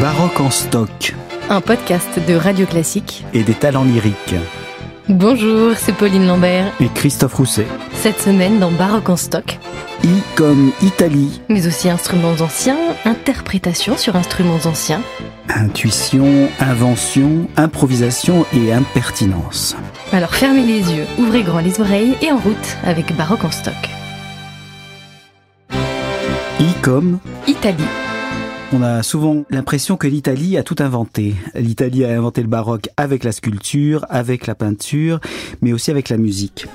Baroque en stock Un podcast de Radio Classique. et des talents lyriques. Bonjour, c'est Pauline Lambert. Et Christophe Rousset. Cette semaine dans Baroque en stock, I comme Italie. mais aussi instruments anciens, interprétation sur instruments anciens. Intuition, invention, improvisation et impertinence. Alors fermez les yeux, ouvrez grand les oreilles et en route avec Baroque en stock. I comme Italie. On a souvent l'impression que l'Italie a tout inventé. L'Italie a inventé le baroque avec la sculpture, avec la peinture, mais aussi avec la musique.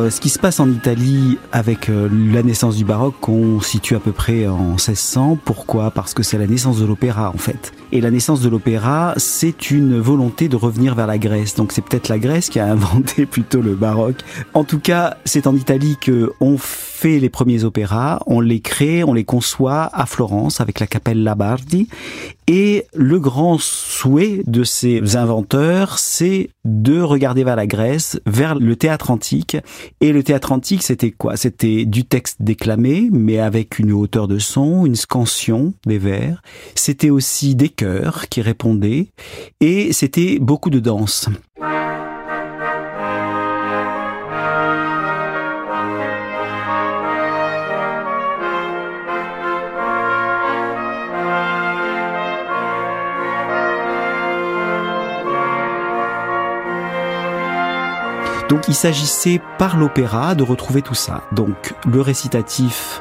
Euh, ce qui se passe en Italie avec euh, la naissance du baroque, qu'on situe à peu près en 1600. Pourquoi? Parce que c'est la naissance de l'opéra, en fait. Et la naissance de l'opéra, c'est une volonté de revenir vers la Grèce. Donc, c'est peut-être la Grèce qui a inventé plutôt le baroque. En tout cas, c'est en Italie que on fait les premiers opéras, on les crée, on les conçoit à Florence avec la Capelle Labardi. Et le grand souhait de ces inventeurs, c'est de regarder vers la Grèce, vers le théâtre antique. Et le théâtre antique, c'était quoi? C'était du texte déclamé, mais avec une hauteur de son, une scansion des vers. C'était aussi des chœurs qui répondaient. Et c'était beaucoup de danse. Donc il s'agissait par l'opéra de retrouver tout ça. Donc le récitatif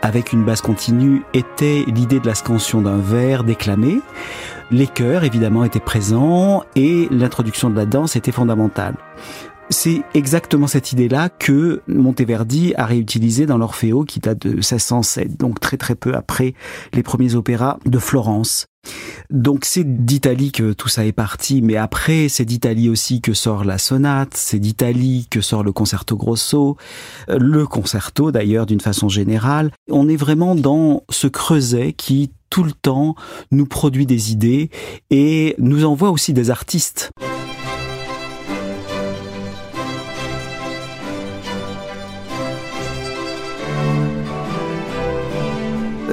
avec une basse continue était l'idée de la scansion d'un vers déclamé. Les chœurs évidemment étaient présents et l'introduction de la danse était fondamentale. C'est exactement cette idée-là que Monteverdi a réutilisée dans l'Orfeo qui date de 1607, donc très très peu après les premiers opéras de Florence. Donc c'est d'Italie que tout ça est parti, mais après c'est d'Italie aussi que sort la sonate, c'est d'Italie que sort le concerto grosso, euh, le concerto d'ailleurs d'une façon générale. On est vraiment dans ce creuset qui tout le temps nous produit des idées et nous envoie aussi des artistes.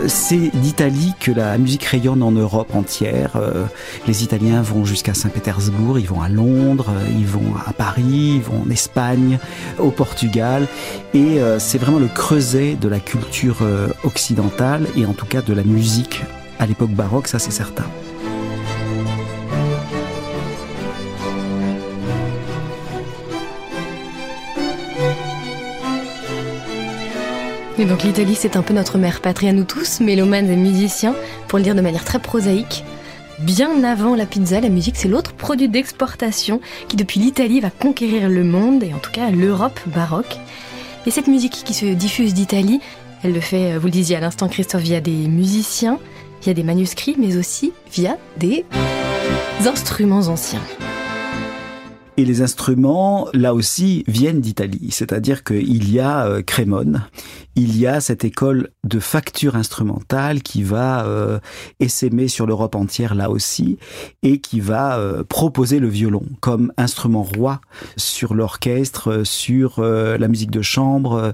C'est d'Italie que la musique rayonne en Europe entière. Euh, les Italiens vont jusqu'à Saint-Pétersbourg, ils vont à Londres, euh, ils vont à Paris, ils vont en Espagne, au Portugal. Et euh, c'est vraiment le creuset de la culture occidentale et en tout cas de la musique à l'époque baroque, ça c'est certain. Et donc l'Italie, c'est un peu notre mère patrie à nous tous, mélomanes et musiciens, pour le dire de manière très prosaïque. Bien avant la pizza, la musique, c'est l'autre produit d'exportation qui, depuis l'Italie, va conquérir le monde, et en tout cas l'Europe baroque. Et cette musique qui se diffuse d'Italie, elle le fait, vous le disiez à l'instant, Christophe, via des musiciens, via des manuscrits, mais aussi via des instruments anciens. Et les instruments, là aussi, viennent d'Italie. C'est-à-dire qu'il y a euh, Crémone, il y a cette école de facture instrumentale qui va euh, essaimer sur l'Europe entière, là aussi, et qui va euh, proposer le violon comme instrument roi sur l'orchestre, sur euh, la musique de chambre.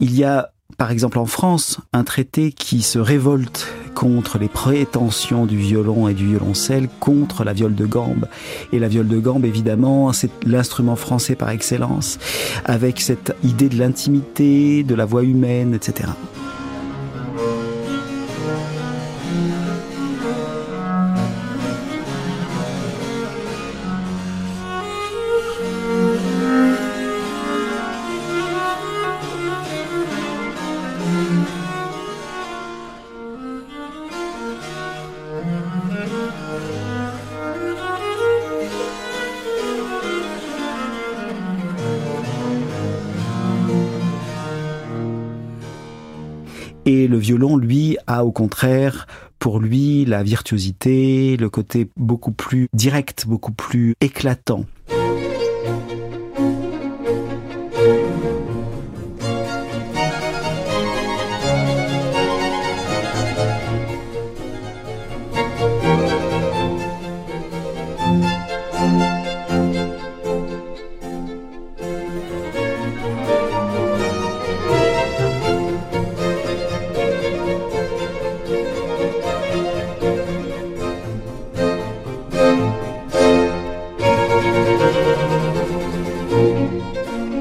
Il y a par exemple en France, un traité qui se révolte contre les prétentions du violon et du violoncelle contre la viole de gambe. Et la viole de gambe, évidemment, c'est l'instrument français par excellence, avec cette idée de l'intimité, de la voix humaine, etc. Et le violon, lui, a au contraire pour lui la virtuosité, le côté beaucoup plus direct, beaucoup plus éclatant.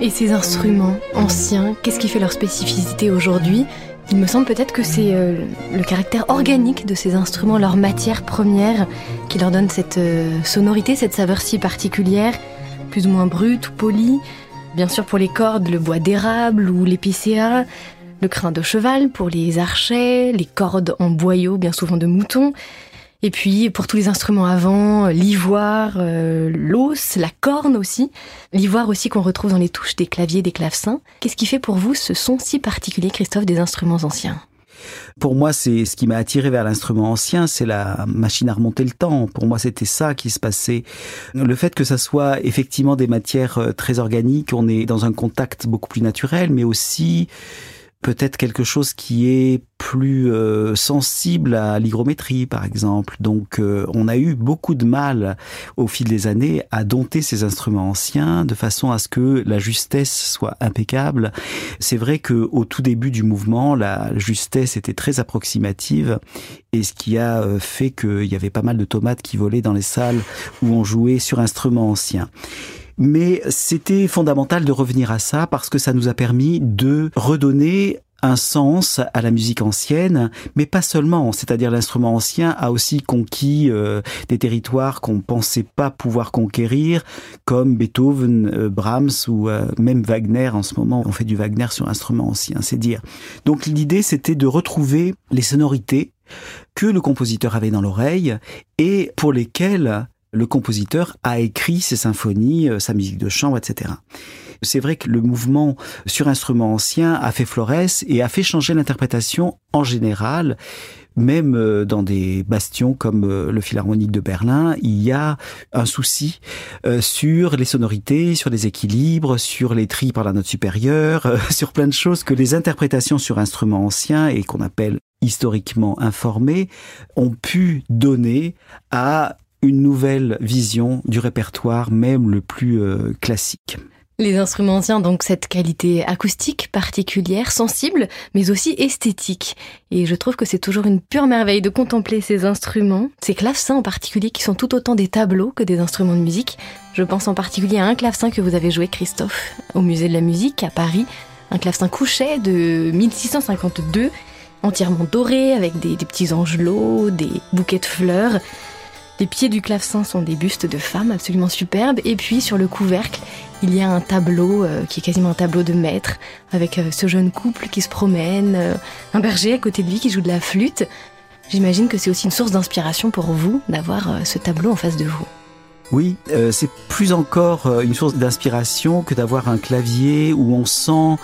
Ces instruments anciens, qu'est-ce qui fait leur spécificité aujourd'hui? Il me semble peut-être que c'est euh, le caractère organique de ces instruments, leur matière première, qui leur donne cette euh, sonorité, cette saveur si particulière, plus ou moins brute ou polie. Bien sûr pour les cordes, le bois d'érable ou l'épicéa, le crin de cheval pour les archets, les cordes en boyau, bien souvent de mouton. Et puis pour tous les instruments avant, l'ivoire, euh, l'os, la corne aussi. L'ivoire aussi qu'on retrouve dans les touches des claviers, des clavecins. Qu'est-ce qui fait pour vous ce son si particulier, Christophe, des instruments anciens? Pour moi, c'est ce qui m'a attiré vers l'instrument ancien, c'est la machine à remonter le temps. Pour moi, c'était ça qui se passait. Le fait que ça soit effectivement des matières euh, très organiques, on est dans un contact beaucoup plus naturel, mais aussi peut-être quelque chose qui est plus euh, sensible à l'hygrométrie, par exemple. Donc, euh, on a eu beaucoup de mal au fil des années à dompter ces instruments anciens de façon à ce que la justesse soit impeccable. C'est vrai que au tout début du mouvement, la justesse était très approximative et ce qui a euh, fait qu'il y avait pas mal de tomates qui volaient dans les salles où on jouait sur instruments anciens. Mais c'était fondamental de revenir à ça parce que ça nous a permis de redonner un sens à la musique ancienne, mais pas seulement. C'est-à-dire l'instrument ancien a aussi conquis euh, des territoires qu'on pensait pas pouvoir conquérir, comme Beethoven, euh, Brahms ou euh, même Wagner. En ce moment, on fait du Wagner sur instrument ancien, c'est dire. Donc l'idée, c'était de retrouver les sonorités que le compositeur avait dans l'oreille et pour lesquelles le compositeur a écrit ses symphonies, euh, sa musique de chambre, etc. C'est vrai que le mouvement sur instrument ancien a fait florès et a fait changer l'interprétation en général. Même euh, dans des bastions comme euh, le Philharmonique de Berlin, il y a un souci sur les sonorités, sur les équilibres, sur les tris par la note supérieure, sur plein de choses que les interprétations sur instruments anciens et qu'on appelle historiquement informés ont pu donner à une nouvelle vision du répertoire, même le plus euh, classique. Les instruments anciens donc cette qualité acoustique particulière, sensible, mais aussi esthétique. Et je trouve que c'est toujours une pure merveille de contempler ces instruments, ces clavecins en particulier qui sont tout autant des tableaux que des instruments de musique. Je pense en particulier à un clavecin que vous avez joué, Christophe, au Musée de la musique à Paris, un clavecin couchet de 1652, entièrement doré avec des petits angelots, des bouquets de fleurs. Les pieds du clavecin sont des bustes de femmes absolument superbes. Et puis sur le couvercle, il y a un tableau euh, qui est quasiment un tableau de maître, avec euh, ce jeune couple qui se promène, euh, un berger à côté de lui qui joue de la flûte. J'imagine que c'est aussi une source d'inspiration pour vous d'avoir ce tableau en face de vous. Oui, c'est plus encore une source d'inspiration que d'avoir un clavier où on sent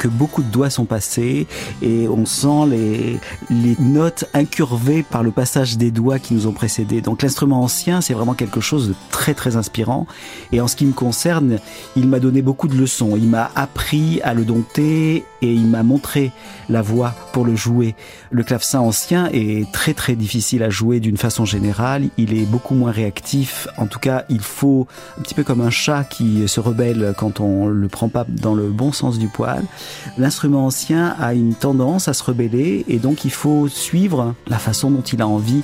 que beaucoup de doigts sont passés et on sent les, les notes incurvées par le passage des doigts qui nous ont précédés. Donc l'instrument ancien, c'est vraiment quelque chose de très très inspirant. Et en ce qui me concerne, il m'a donné beaucoup de leçons. Il m'a appris à le dompter et il m'a montré la voie pour le jouer. Le clavecin ancien est très très difficile à jouer d'une façon générale. Il est beaucoup moins réactif. En tout cas, il faut un petit peu comme un chat qui se rebelle quand on le prend pas dans le bon sens du poil. L'instrument ancien a une tendance à se rebeller et donc il faut suivre la façon dont il a envie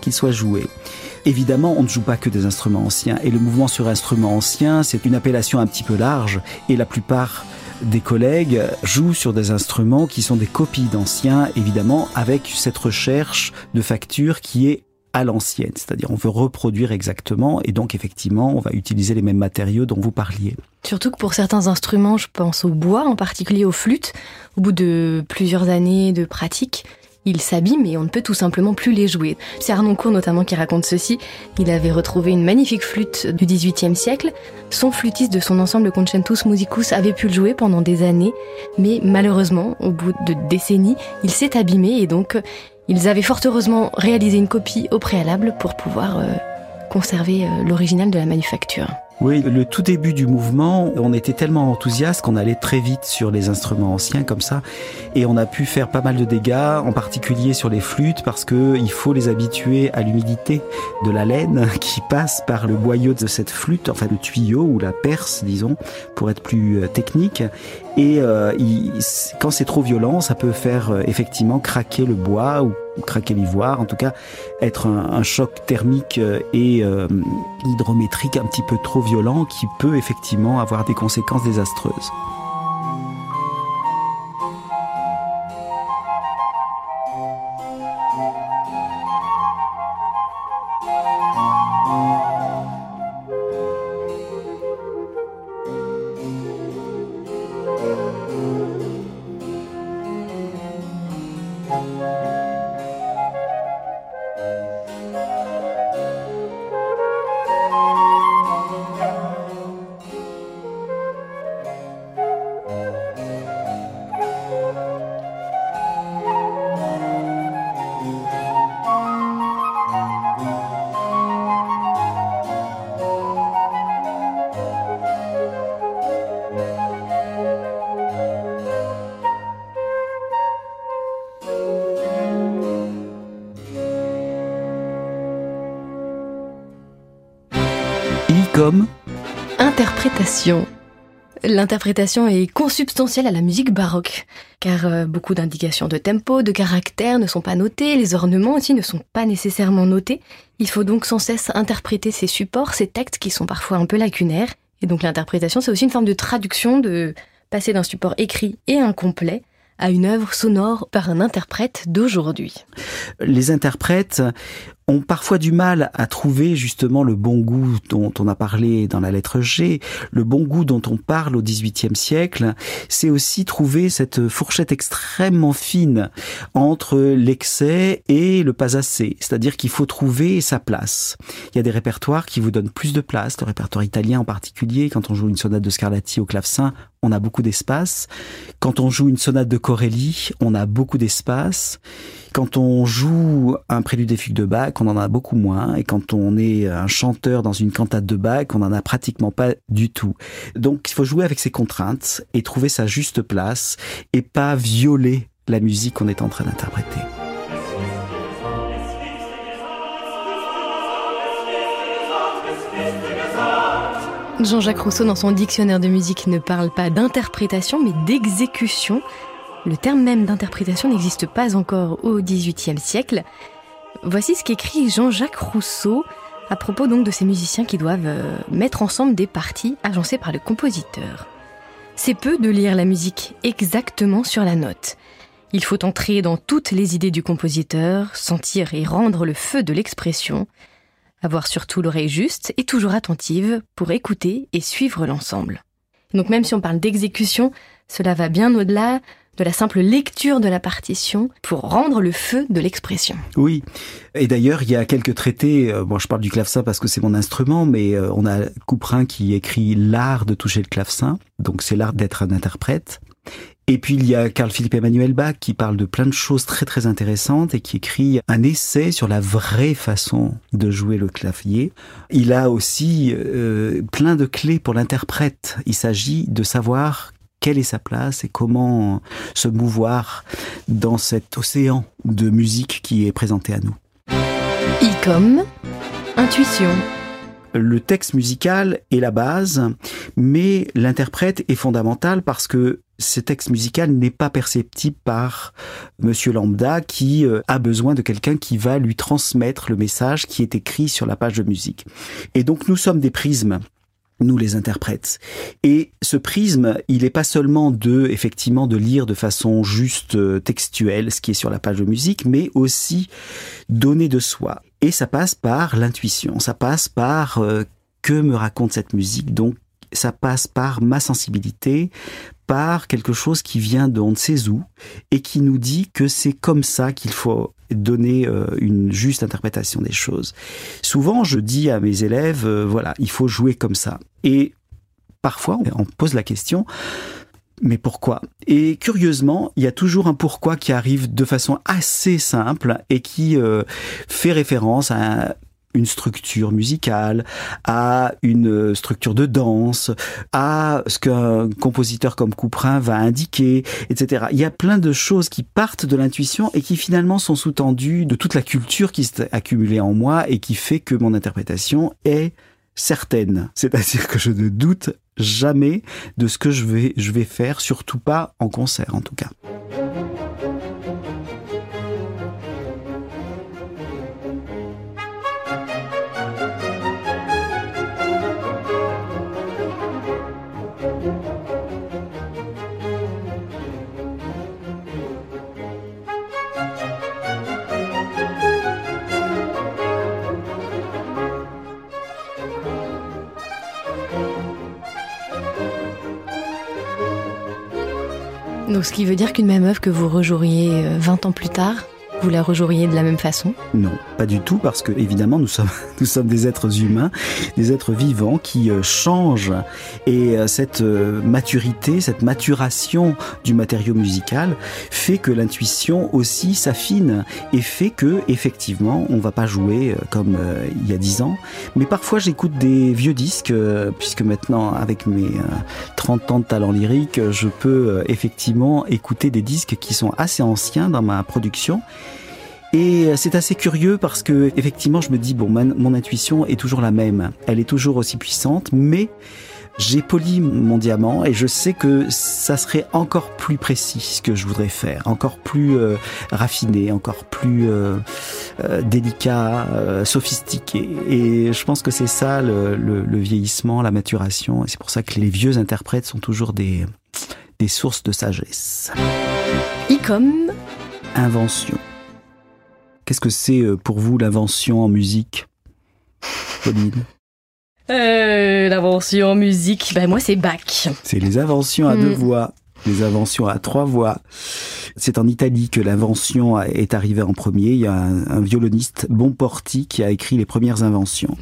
qu'il soit joué. Évidemment, on ne joue pas que des instruments anciens et le mouvement sur instruments anciens, c'est une appellation un petit peu large et la plupart des collègues jouent sur des instruments qui sont des copies d'anciens, évidemment, avec cette recherche de facture qui est à l'ancienne, c'est-à-dire on veut reproduire exactement et donc effectivement on va utiliser les mêmes matériaux dont vous parliez. Surtout que pour certains instruments, je pense au bois, en particulier aux flûtes, au bout de plusieurs années de pratique, ils s'abîment et on ne peut tout simplement plus les jouer. C'est Arnoncourt notamment qui raconte ceci. Il avait retrouvé une magnifique flûte du XVIIIe siècle. Son flûtiste de son ensemble Concentus Musicus avait pu le jouer pendant des années, mais malheureusement, au bout de décennies, il s'est abîmé et donc Ils avaient fort heureusement réalisé une copie au préalable pour pouvoir euh, conserver euh, l'original de la manufacture. Oui, le tout début du mouvement, on était tellement enthousiaste qu'on allait très vite sur les instruments anciens comme ça, et on a pu faire pas mal de dégâts, en particulier sur les flûtes, parce que il faut les habituer à l'humidité de la laine qui passe par le boyau de cette flûte, enfin le tuyau ou la perce, disons, pour être plus euh, technique. Et euh, quand c'est trop violent, ça peut faire euh, effectivement craquer le bois ou craquer l'ivoire, en tout cas être un, choc thermique euh, et hydrométrique un petit peu trop violent qui peut effectivement avoir des conséquences désastreuses. Comme Interprétation. L'interprétation est consubstantielle à la musique baroque, car euh, beaucoup d'indications de tempo, de caractère ne sont pas notées, les ornements aussi ne sont pas nécessairement notés. Il faut donc sans cesse interpréter ces supports, ces textes qui sont parfois un peu lacunaires. Et donc l'interprétation, c'est aussi une forme de traduction, de passer d'un support écrit et incomplet à une œuvre sonore par un interprète d'aujourd'hui. Les interprètes ont parfois du mal à trouver justement le bon goût dont on a parlé dans la lettre G, le bon goût dont on parle au XVIIIe siècle, c'est aussi trouver cette fourchette extrêmement fine entre l'excès et le pas assez. C'est-à-dire qu'il faut trouver sa place. Il y a des répertoires qui vous donnent plus de place, le répertoire italien en particulier, quand on joue une sonate de Scarlatti au clavecin, on a beaucoup d'espace. Quand on joue une sonate de Corelli, on a beaucoup d'espace. Quand on joue un prélude des fugues de Bach, on en a beaucoup moins. Et quand on est un chanteur dans une cantate de Bach, on n'en a pratiquement pas du tout. Donc il faut jouer avec ses contraintes et trouver sa juste place et pas violer la musique qu'on est en train d'interpréter. Jean-Jacques Rousseau, dans son dictionnaire de musique, ne parle pas d'interprétation, mais d'exécution. Le terme même d'interprétation n'existe pas encore au XVIIIe siècle. Voici ce qu'écrit Jean-Jacques Rousseau à propos donc de ces musiciens qui doivent euh, mettre ensemble des parties agencées par le compositeur. C'est peu de lire la musique exactement sur la note. Il faut entrer dans toutes les idées du compositeur, sentir et rendre le feu de l'expression, avoir surtout l'oreille juste et toujours attentive pour écouter et suivre l'ensemble. Donc même si on parle d'exécution, cela va bien au-delà de la simple lecture de la partition pour rendre le feu de l'expression. Oui, et d'ailleurs il y a quelques traités, euh, bon je parle du clavecin parce que c'est mon instrument, mais euh, on a Couperin qui écrit l'art de toucher le clavecin, donc c'est l'art d'être un interprète. Et puis il y a Carl Philippe Emmanuel Bach qui parle de plein de choses très très intéressantes et qui écrit un essai sur la vraie façon de jouer le clavier. Il a aussi euh, plein de clés pour l'interprète. Il s'agit de savoir quelle est sa place et comment se mouvoir dans cet océan de musique qui est présenté à nous. I intuition le texte musical est la base, mais l'interprète est fondamental parce que ce texte musical n'est pas perceptible par monsieur lambda qui euh, a besoin de quelqu'un qui va lui transmettre le message qui est écrit sur la page de musique. Et donc nous sommes des prismes nous les interprètes. Et ce prisme, il n'est pas seulement de, effectivement, de lire de façon juste euh, textuelle ce qui est sur la page de musique, mais aussi donner de soi. Et ça passe par l'intuition, ça passe par euh, que me raconte cette musique, donc ça passe par ma sensibilité, par quelque chose qui vient de on ne sait où et qui nous dit que c'est comme ça qu'il faut donner euh, une juste interprétation des choses. Souvent, je dis à mes élèves, euh, voilà, il faut jouer comme ça. Et parfois, on pose la question, mais pourquoi? Et curieusement, il y a toujours un pourquoi qui arrive de façon assez simple et qui euh, fait référence à une structure musicale, à une structure de danse, à ce qu'un compositeur comme Couperin va indiquer, etc. Il y a plein de choses qui partent de l'intuition et qui finalement sont sous-tendues de toute la culture qui s'est accumulée en moi et qui fait que mon interprétation est certaine. C'est-à-dire que je ne doute jamais de ce que je vais, je vais faire, surtout pas en concert en tout cas. Donc ce qui veut dire qu'une même œuvre que vous rejoueriez 20 euh, ans plus tard, vous la rejoueriez de la même façon? Non, pas du tout, parce que évidemment nous sommes des êtres humains, des êtres vivants qui euh, changent, et euh, cette maturité, cette maturation du matériau musical fait que l'intuition aussi s'affine et fait que effectivement on va pas jouer comme il y a dix ans, mais parfois j'écoute des vieux disques puisque maintenant avec mes 30 ans de talent lyrique, je peux effectivement écouter des disques qui sont assez anciens dans ma production et c'est assez curieux parce que effectivement, je me dis bon, mon intuition est toujours la même, elle est toujours aussi puissante, mais j'ai poli mon diamant et je sais que ça serait encore plus précis ce que je voudrais faire, encore plus euh, raffiné, encore plus euh, euh, délicat, sophistiqué. Et je pense que c'est ça le, le, vieillissement, la maturation. Et c'est pour ça que les vieux interprètes sont toujours des, des sources de sagesse. Comme Invention. Qu'est-ce que c'est euh, pour vous l'invention en musique, Pauline? Euh, L'invention en musique, ben moi c'est Bach. C'est les inventions à deux hmm. voix, les inventions à trois voix. C'est en Italie que l'invention est arrivée en premier. Il y a un, un violoniste, Bonporti, qui a écrit les premières inventions.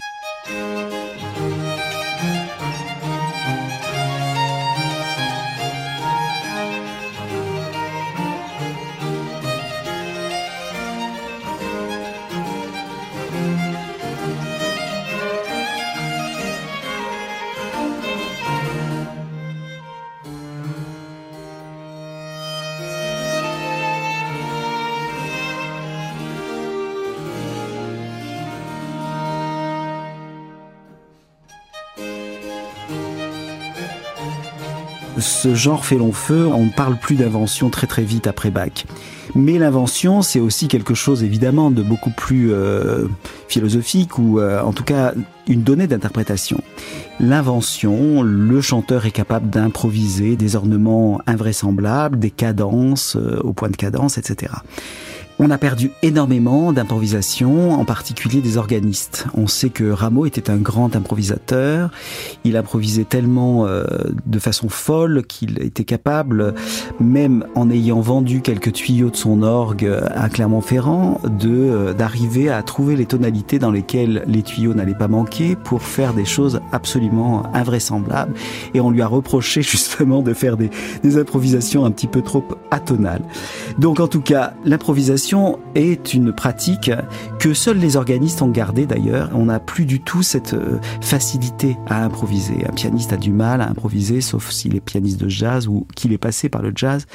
Ce genre fait long feu, on ne parle plus d'invention très très vite après Bach. Mais l'invention, c'est aussi quelque chose évidemment de beaucoup plus euh, philosophique ou euh, en tout cas une donnée d'interprétation. L'invention, le chanteur est capable d'improviser des ornements invraisemblables, des cadences euh, au point de cadence, etc. On a perdu énormément d'improvisation, en particulier des organistes. On sait que Rameau était un grand improvisateur. Il improvisait tellement euh, de façon folle qu'il était capable, même en ayant vendu quelques tuyaux de son orgue à Clermont-Ferrand, de euh, d'arriver à trouver les tonalités dans lesquelles les tuyaux n'allaient pas manquer pour faire des choses absolument invraisemblables. Et on lui a reproché justement de faire des, des improvisations un petit peu trop atonales. Donc en tout cas, l'improvisation est une pratique que seuls les organistes ont gardée d'ailleurs. On n'a plus du tout cette euh, facilité à improviser. Un pianiste a du mal à improviser, sauf s'il est pianiste de jazz ou qu'il est passé par le jazz.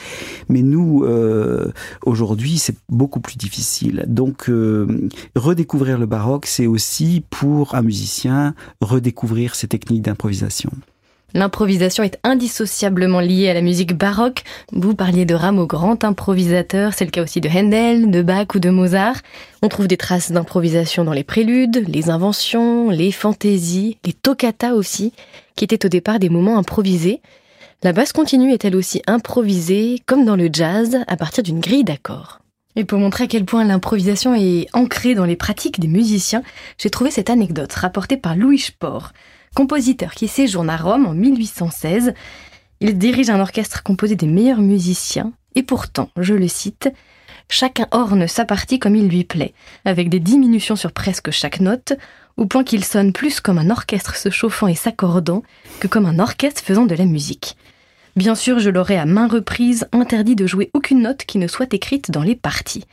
Mais nous, euh, aujourd'hui, c'est beaucoup plus difficile. Donc, euh, redécouvrir le baroque, c'est aussi pour un musicien redécouvrir ses techniques d'improvisation. L'improvisation est indissociablement liée à la musique baroque. Vous parliez de Rameau, grand improvisateur, c'est le cas aussi de Handel, de Bach ou de Mozart. On trouve des traces d'improvisation dans les préludes, les inventions, les fantaisies, les toccatas aussi, qui étaient au départ des moments improvisés. La basse continue est elle aussi improvisée, comme dans le jazz, à partir d'une grille d'accords? Et pour montrer à quel point l'improvisation est ancrée dans les pratiques des musiciens, j'ai trouvé cette anecdote rapportée par Louis Sport compositeur qui séjourne à Rome en 1816. Il dirige un orchestre composé des meilleurs musiciens, et pourtant, je le cite, Chacun orne sa partie comme il lui plaît, avec des diminutions sur presque chaque note, au point qu'il sonne plus comme un orchestre se chauffant et s'accordant que comme un orchestre faisant de la musique. Bien sûr, je leur ai à main reprise interdit de jouer aucune note qui ne soit écrite dans les parties.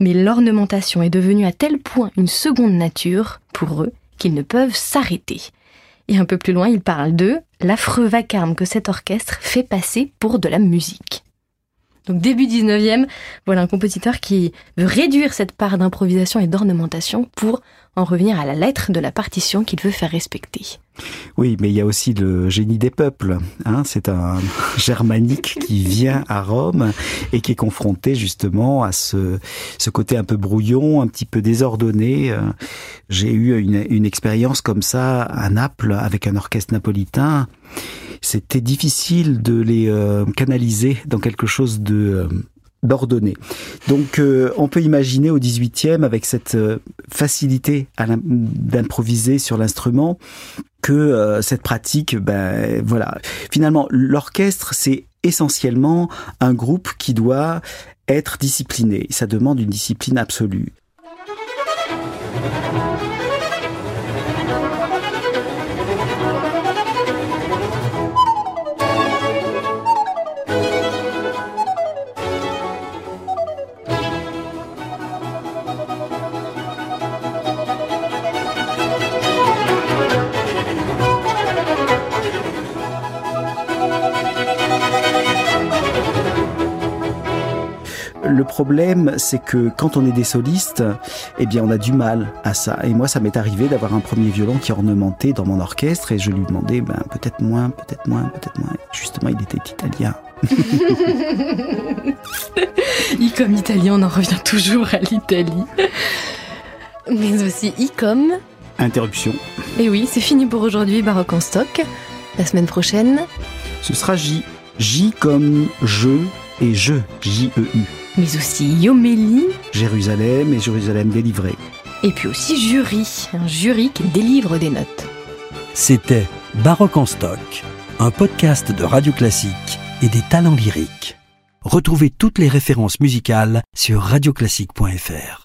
Mais l'ornementation est devenue à tel point une seconde nature pour eux qu'ils ne peuvent s'arrêter. Et un peu plus loin, il parle de l'affreux vacarme que cet orchestre fait passer pour de la musique. Donc début 19e, voilà un compositeur qui veut réduire cette part d'improvisation et d'ornementation pour en revenir à la lettre de la partition qu'il veut faire respecter. Oui, mais il y a aussi le génie des peuples. Hein. C'est un germanique qui vient à Rome et qui est confronté justement à ce, ce côté un peu brouillon, un petit peu désordonné. J'ai eu une, une expérience comme ça à Naples avec un orchestre napolitain c'était difficile de les euh, canaliser dans quelque chose de euh, d'ordonné. Donc euh, on peut imaginer au 18e avec cette facilité d'improviser sur l'instrument que cette pratique ben voilà, finalement l'orchestre c'est essentiellement un groupe qui doit être discipliné, ça demande une discipline absolue. Le problème, c'est que quand on est des solistes, eh bien, on a du mal à ça. Et moi, ça m'est arrivé d'avoir un premier violon qui ornementait dans mon orchestre et je lui demandais, ben, peut-être moins, peut-être moins, peut-être moins. Justement, il était italien. comme italien, on en revient toujours à l'Italie. Mais aussi I comme... Interruption. Et oui, c'est fini pour aujourd'hui, Baroque en stock. La semaine prochaine... Ce sera J. J comme je et je, J-E-U mais aussi Yomélie, Jérusalem et Jérusalem délivré. Et puis aussi jury, un jury qui délivre des notes. C'était Baroque en stock, un podcast de radio classique et des talents lyriques. Retrouvez toutes les références musicales sur radioclassique.fr.